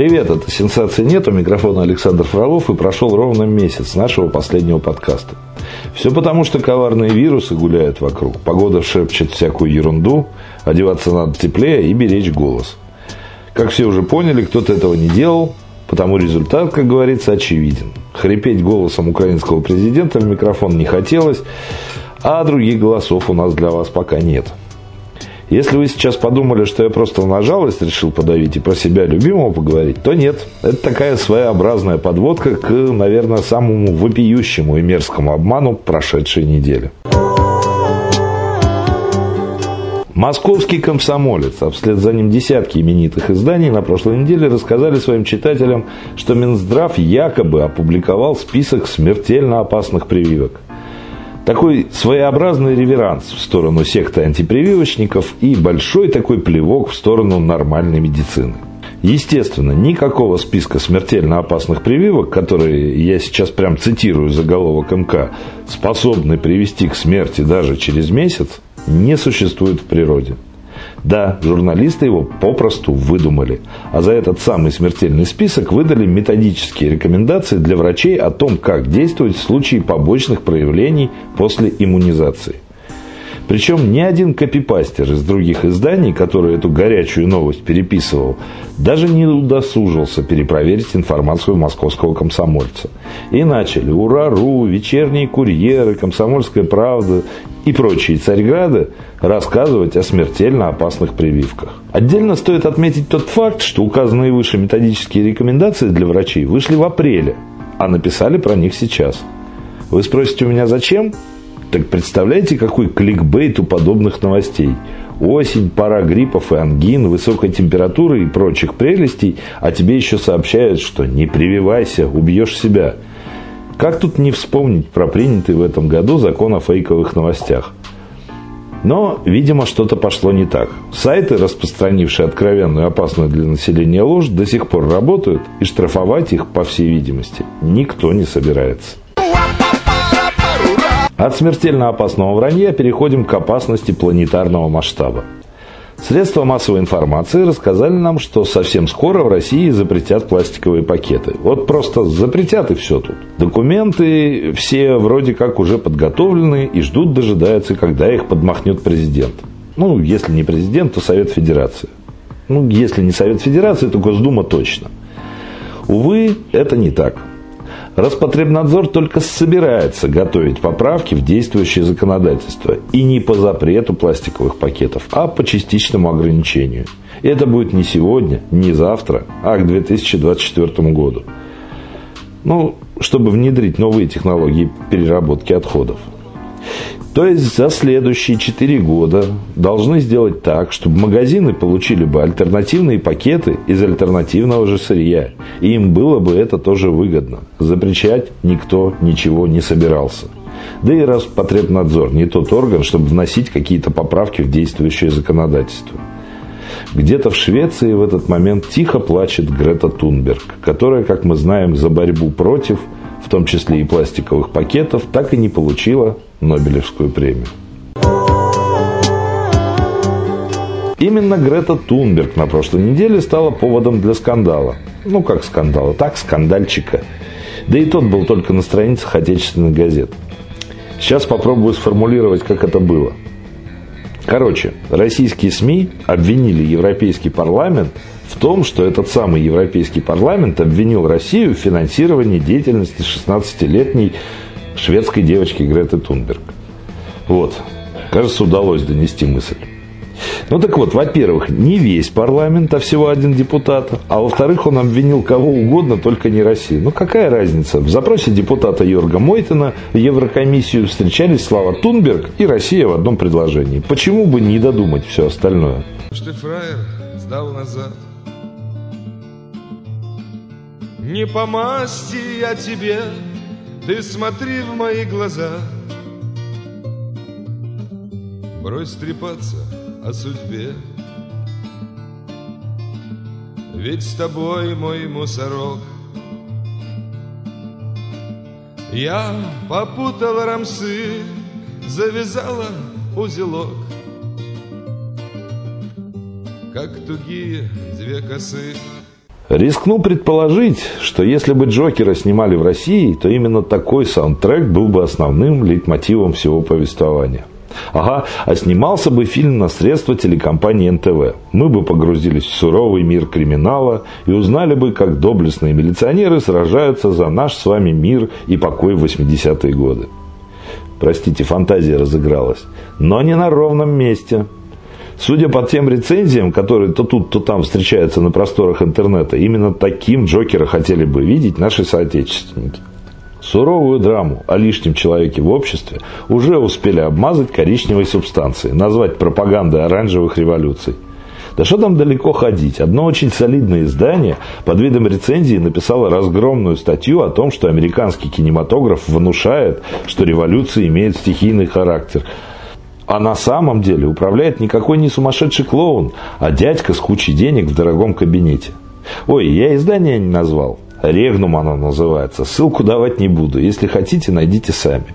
Привет, это «Сенсации нет», у микрофона Александр Фролов, и прошел ровно месяц нашего последнего подкаста. Все потому, что коварные вирусы гуляют вокруг, погода шепчет всякую ерунду, одеваться надо теплее и беречь голос. Как все уже поняли, кто-то этого не делал, потому результат, как говорится, очевиден. Хрипеть голосом украинского президента в микрофон не хотелось, а других голосов у нас для вас пока нет – если вы сейчас подумали, что я просто на жалость решил подавить и про себя любимого поговорить, то нет. Это такая своеобразная подводка к, наверное, самому вопиющему и мерзкому обману прошедшей недели. Московский комсомолец, а вслед за ним десятки именитых изданий на прошлой неделе рассказали своим читателям, что Минздрав якобы опубликовал список смертельно опасных прививок – такой своеобразный реверанс в сторону секты антипрививочников и большой такой плевок в сторону нормальной медицины. Естественно, никакого списка смертельно опасных прививок, которые я сейчас прям цитирую заголовок МК, способны привести к смерти даже через месяц, не существует в природе. Да, журналисты его попросту выдумали. А за этот самый смертельный список выдали методические рекомендации для врачей о том, как действовать в случае побочных проявлений после иммунизации. Причем ни один копипастер из других изданий, который эту горячую новость переписывал, даже не удосужился перепроверить информацию московского комсомольца. И начали «Ура.ру», «Вечерние курьеры», «Комсомольская правда» и прочие Царьграды рассказывать о смертельно опасных прививках. Отдельно стоит отметить тот факт, что указанные выше методические рекомендации для врачей вышли в апреле, а написали про них сейчас. Вы спросите у меня зачем? Так представляете, какой кликбейт у подобных новостей? Осень, пора гриппов и ангин, высокой температуры и прочих прелестей, а тебе еще сообщают, что не прививайся, убьешь себя. Как тут не вспомнить про принятый в этом году закон о фейковых новостях? Но, видимо, что-то пошло не так. Сайты, распространившие откровенную опасную для населения ложь, до сих пор работают, и штрафовать их, по всей видимости, никто не собирается. От смертельно опасного вранья переходим к опасности планетарного масштаба. Средства массовой информации рассказали нам, что совсем скоро в России запретят пластиковые пакеты. Вот просто запретят и все тут. Документы все вроде как уже подготовлены и ждут, дожидаются, когда их подмахнет президент. Ну, если не президент, то Совет Федерации. Ну, если не Совет Федерации, то Госдума точно. Увы, это не так. Роспотребнадзор только собирается готовить поправки в действующее законодательство. И не по запрету пластиковых пакетов, а по частичному ограничению. Это будет не сегодня, не завтра, а к 2024 году. Ну, чтобы внедрить новые технологии переработки отходов. То есть за следующие 4 года должны сделать так, чтобы магазины получили бы альтернативные пакеты из альтернативного же сырья. И им было бы это тоже выгодно. Запрещать никто ничего не собирался. Да и Роспотребнадзор не тот орган, чтобы вносить какие-то поправки в действующее законодательство. Где-то в Швеции в этот момент тихо плачет Грета Тунберг, которая, как мы знаем, за борьбу против – в том числе и пластиковых пакетов, так и не получила Нобелевскую премию. Именно Грета Тунберг на прошлой неделе стала поводом для скандала. Ну, как скандала, так, скандальчика. Да и тот был только на страницах отечественных газет. Сейчас попробую сформулировать, как это было. Короче, российские СМИ обвинили Европейский парламент том, что этот самый Европейский парламент обвинил Россию в финансировании деятельности 16-летней шведской девочки Греты Тунберг. Вот. Кажется, удалось донести мысль. Ну так вот, во-первых, не весь парламент, а всего один депутат. А во-вторых, он обвинил кого угодно, только не Россию. Ну какая разница? В запросе депутата Йорга Мойтена в Еврокомиссию встречались Слава Тунберг и Россия в одном предложении. Почему бы не додумать все остальное? Что сдал назад не по масти я тебе, ты смотри в мои глаза. Брось трепаться о судьбе, Ведь с тобой мой мусорок. Я попутала рамсы, завязала узелок, Как тугие две косы. Рискну предположить, что если бы Джокера снимали в России, то именно такой саундтрек был бы основным лейтмотивом всего повествования. Ага, а снимался бы фильм на средства телекомпании НТВ. Мы бы погрузились в суровый мир криминала и узнали бы, как доблестные милиционеры сражаются за наш с вами мир и покой в 80-е годы. Простите, фантазия разыгралась. Но не на ровном месте – Судя по тем рецензиям, которые то тут, то там встречаются на просторах интернета, именно таким Джокера хотели бы видеть наши соотечественники. Суровую драму о лишнем человеке в обществе уже успели обмазать коричневой субстанцией, назвать пропагандой оранжевых революций. Да что там далеко ходить? Одно очень солидное издание под видом рецензии написало разгромную статью о том, что американский кинематограф внушает, что революция имеет стихийный характер – а на самом деле управляет никакой не сумасшедший клоун, а дядька с кучей денег в дорогом кабинете. Ой, я издание не назвал. Регнум оно называется. Ссылку давать не буду. Если хотите, найдите сами.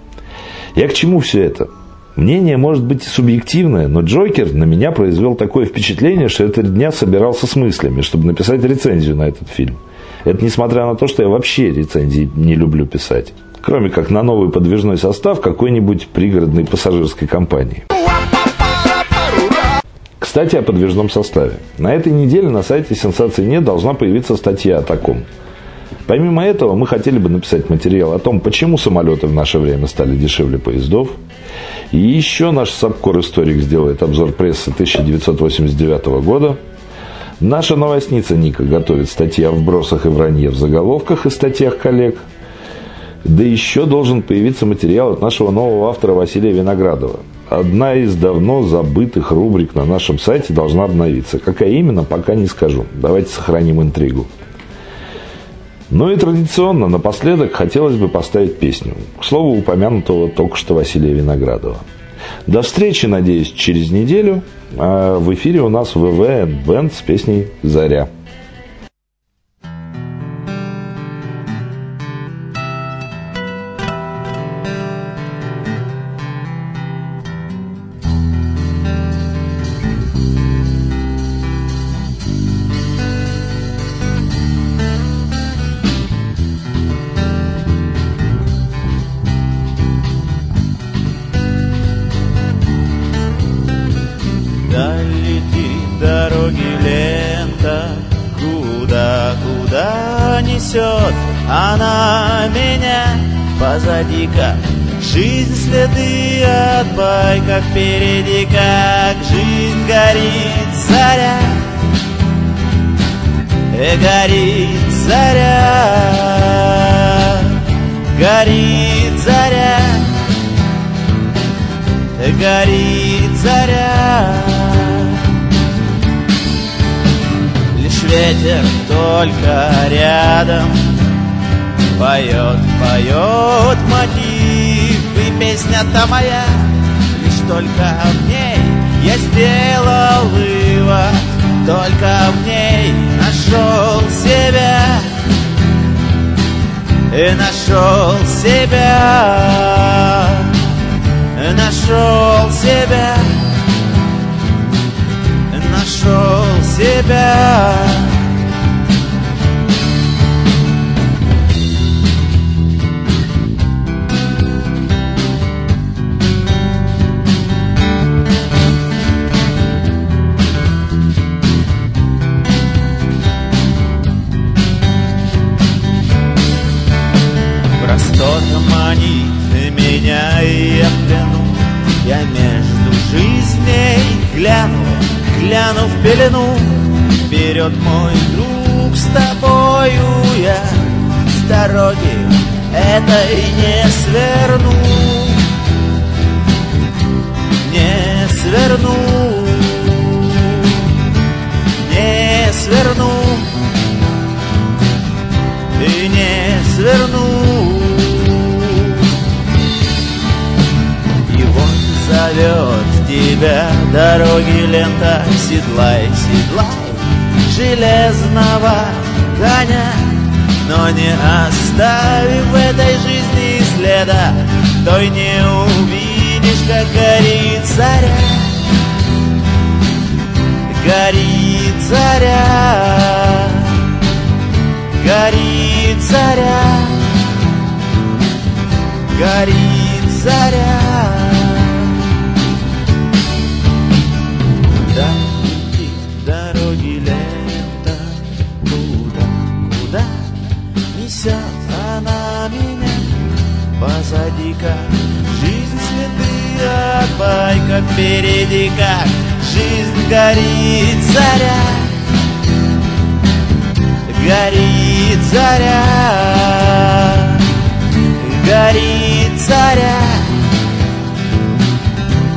Я к чему все это? Мнение может быть и субъективное, но Джокер на меня произвел такое впечатление, что я три дня собирался с мыслями, чтобы написать рецензию на этот фильм. Это несмотря на то, что я вообще рецензии не люблю писать кроме как на новый подвижной состав какой-нибудь пригородной пассажирской компании. Кстати, о подвижном составе. На этой неделе на сайте «Сенсации нет» должна появиться статья о таком. Помимо этого, мы хотели бы написать материал о том, почему самолеты в наше время стали дешевле поездов. И еще наш Сапкор-историк сделает обзор прессы 1989 года. Наша новостница Ника готовит статьи о вбросах и вранье в заголовках и статьях коллег – да еще должен появиться материал от нашего нового автора Василия Виноградова. Одна из давно забытых рубрик на нашем сайте должна обновиться. Какая именно, пока не скажу. Давайте сохраним интригу. Ну и традиционно, напоследок, хотелось бы поставить песню. К слову, упомянутого только что Василия Виноградова. До встречи, надеюсь, через неделю. А в эфире у нас ВВ Бенд с песней «Заря». Несет она меня позади-ка. Жизнь следы от байков впереди, как жизнь горит заря. Э, Горит заря. Горит заря. Э, Горит заря ветер только рядом. Поет, поет мотив И песня-то моя. Лишь только в ней я сделал вывод. Только в ней нашел себя. И нашел себя. Нашел себя. Нашел себя гляну в пелену. Вперед, мой друг, с тобою я С дороги этой не сверну дороги лента Седлай, седлай. Железного коня Но не оставив в этой жизни следа. Той не увидишь, как горит царя, Горит царя, Горит царя, Горит царя байка впереди как жизнь горит заря. Горит заря. Горит заря.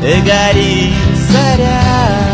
Горит заря